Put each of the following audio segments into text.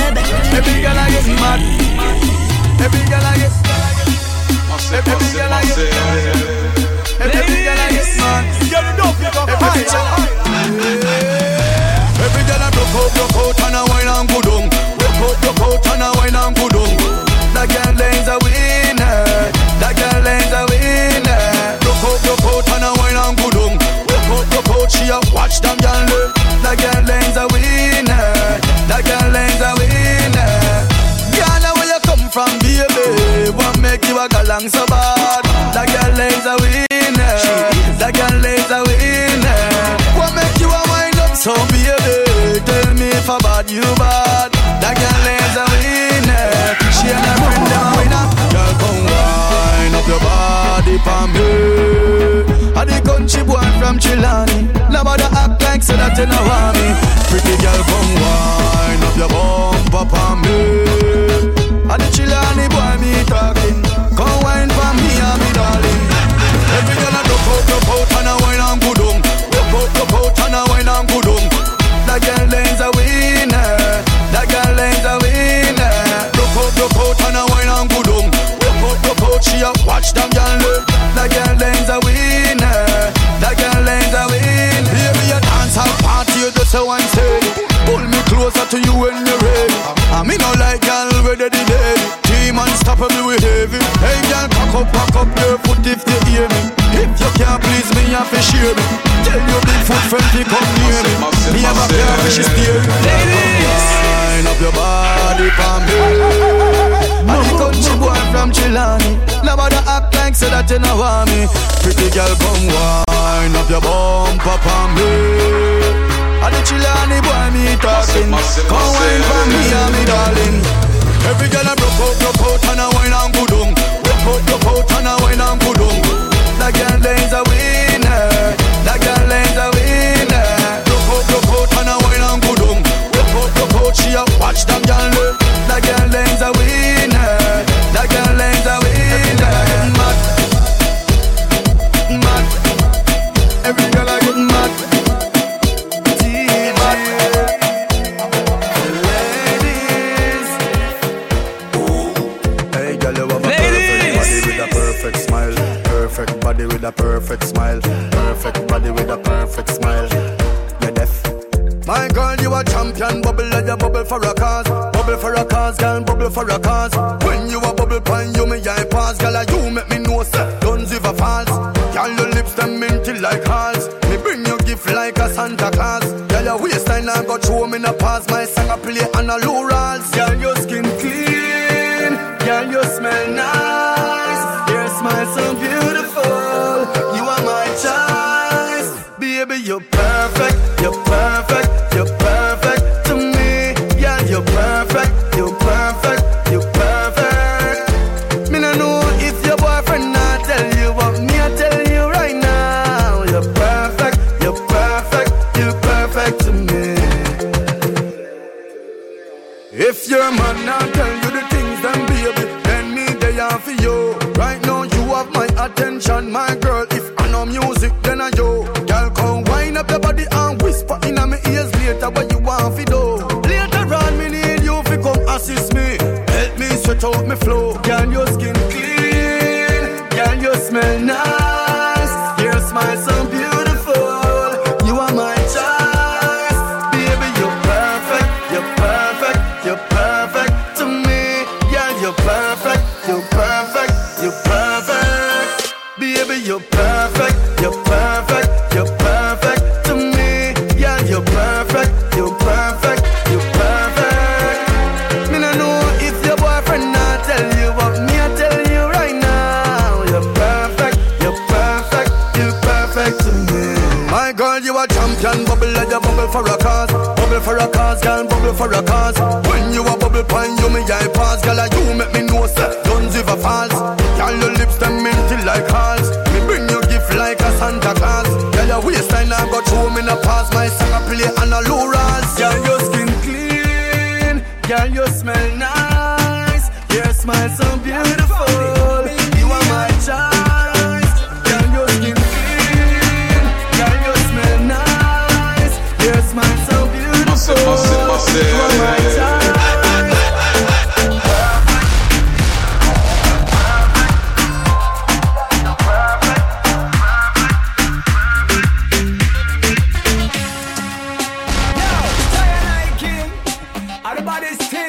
mad. Every girl I get mad. Every girl I get. Every girl I get. Every girl I get mad. Every girl I Every girl I broke out, broke out and a wine and good on. Broke out, broke out and a wine and good bad, you bad. That girl is a winner. She and her friend them winner. Girl, come wind up your body for me. I the country boy from Chilani. Nobody act like so that you know me. Pretty girl, come wind up your bumper for me. From Chilani. Nobody act like so that you know want me. Pretty girl, come wind up your bumper for me. I'm the Chilani boy, me talking. Come a. When you a bubble pan, you me eye pass, girl. and You make me know, sir. Don't give a false. Girl, your lips them minty like halls. Me bring you gift like a Santa Claus. Girl, your waistline I got through me na pass. My song I play on a low attention, my girl. If I know music, then I yo. Girl, come wind up your body and whisper in my ears later what you're perfect, you're perfect, you're perfect to me. Yeah, you're perfect, you're perfect, you're perfect. Me no know if your boyfriend not tell you, but me I tell you right now. You're perfect, you're perfect, you're perfect to me. My girl, you a champion, bubble like a bubble for a cause. Bubble for a cause, girl, bubble for a cause. When you a bubble pine, you me eye pass, girl, you make me know, sir. Don't ever false. Girl, your lips them minty like halls. Like a Santa Claus. Girl, your waistline I got through me na pass. My song I play on a rolls. Girl, your skin clean. Girl, you smell nice. Your smile so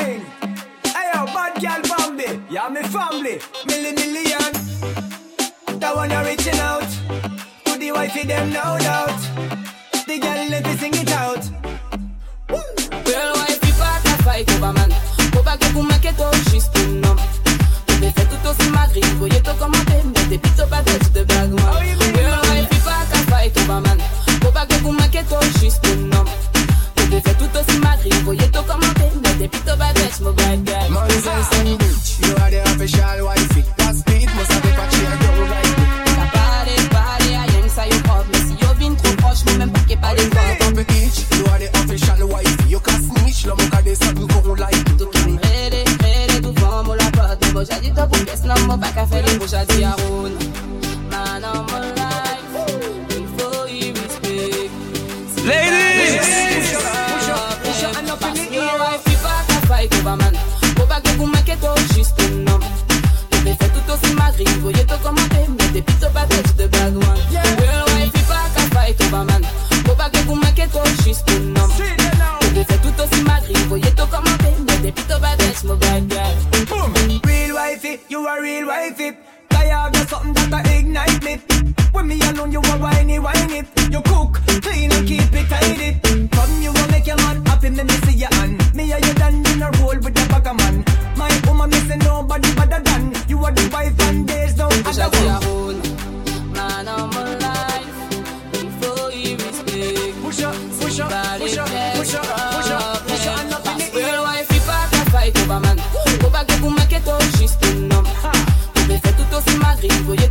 thing. Hey, yo, bad girl Bambi. Yeah, me family. Million. That one you're reaching out. To the wifey, them no doubt. The girl let me sing it out. Woo. Girl, wifey, pas fight over man. Faut pas que vous m'inquiétez, juste un homme. Vous fait tout aussi magri. Voyez tout commenter, mais t'es plutôt pas de bague, moi. Girl, wifey, pas fight over man. Faut pas que vous m'inquiétez, juste un homme. pas qu'à faire les. Man my life, respect. Ladies! Tout aussi voyez-toi comment. wife it. Tired got something that I ignite me. When me alone, you a whiny, whine it. You cook écrit, veuillez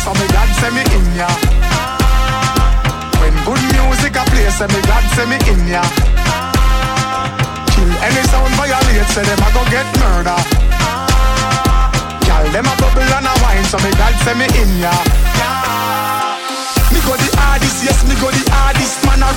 so me dad send me in ya. When good music a play, send me dad send me in ya. Kill any sound violate, say them a go get murder. Girl, them a bubble and a wine, so me dad send me in ya. Me go the hardest, yes, me go the hardest, man a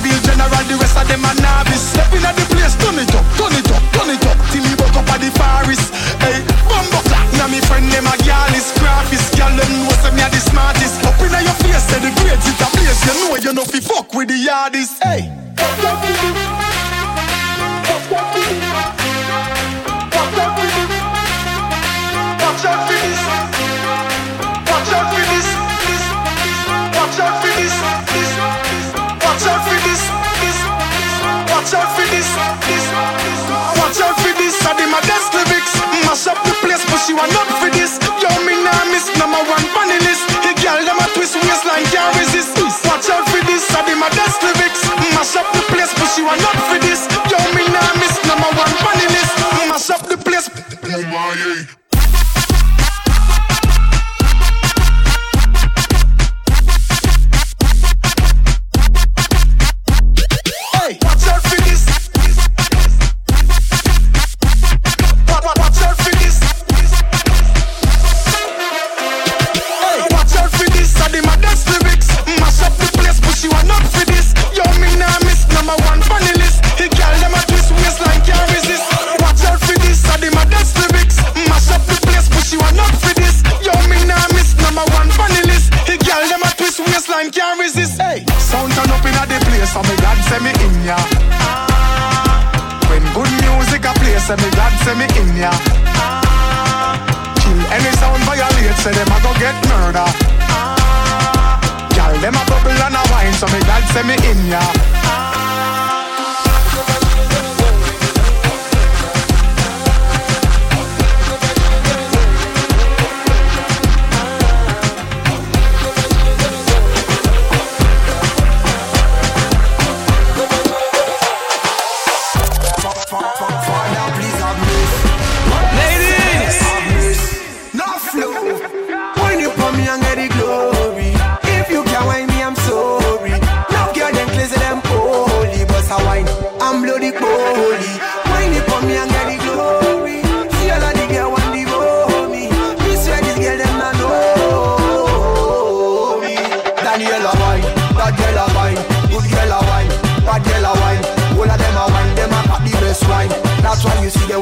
she want up for this. Yo, me nah miss number one funny list. The girl them a twist waistline can't resist. Watch out for this, I be my best lyrics. Mash up the place, but she want up for this. Yo, me nah miss number one funny list. Mash up the place. Yeah. Say them a go get murder. Ah. Girl, them a bubble and a wine, so me God send me in ya.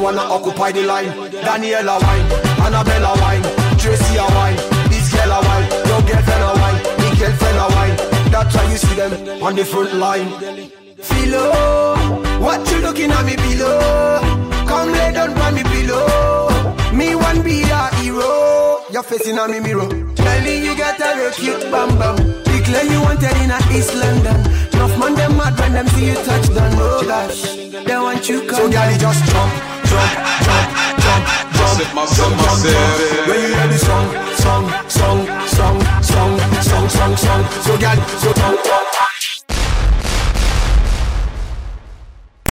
Wanna occupy the line. Daniela wine, Annabella wine, Tracy a wine, this girl a wine, your girlfriend a wine, me girlfriend a wine. That's why you see them on the front line. Philo, what you looking at me below? Come lay down by me below. Me one be a hero. You're facing on me mirror. Tell me you got a cute bam bam. Declare you wanted in a East London. Enough man them mad when them see you touch down. Oh gosh, they want you come. So girlie just jump, jump, jump, jump, jump, jump, jump. When you hear the song, song, song, song, song, song, song, song. So girlie, so jump, jump.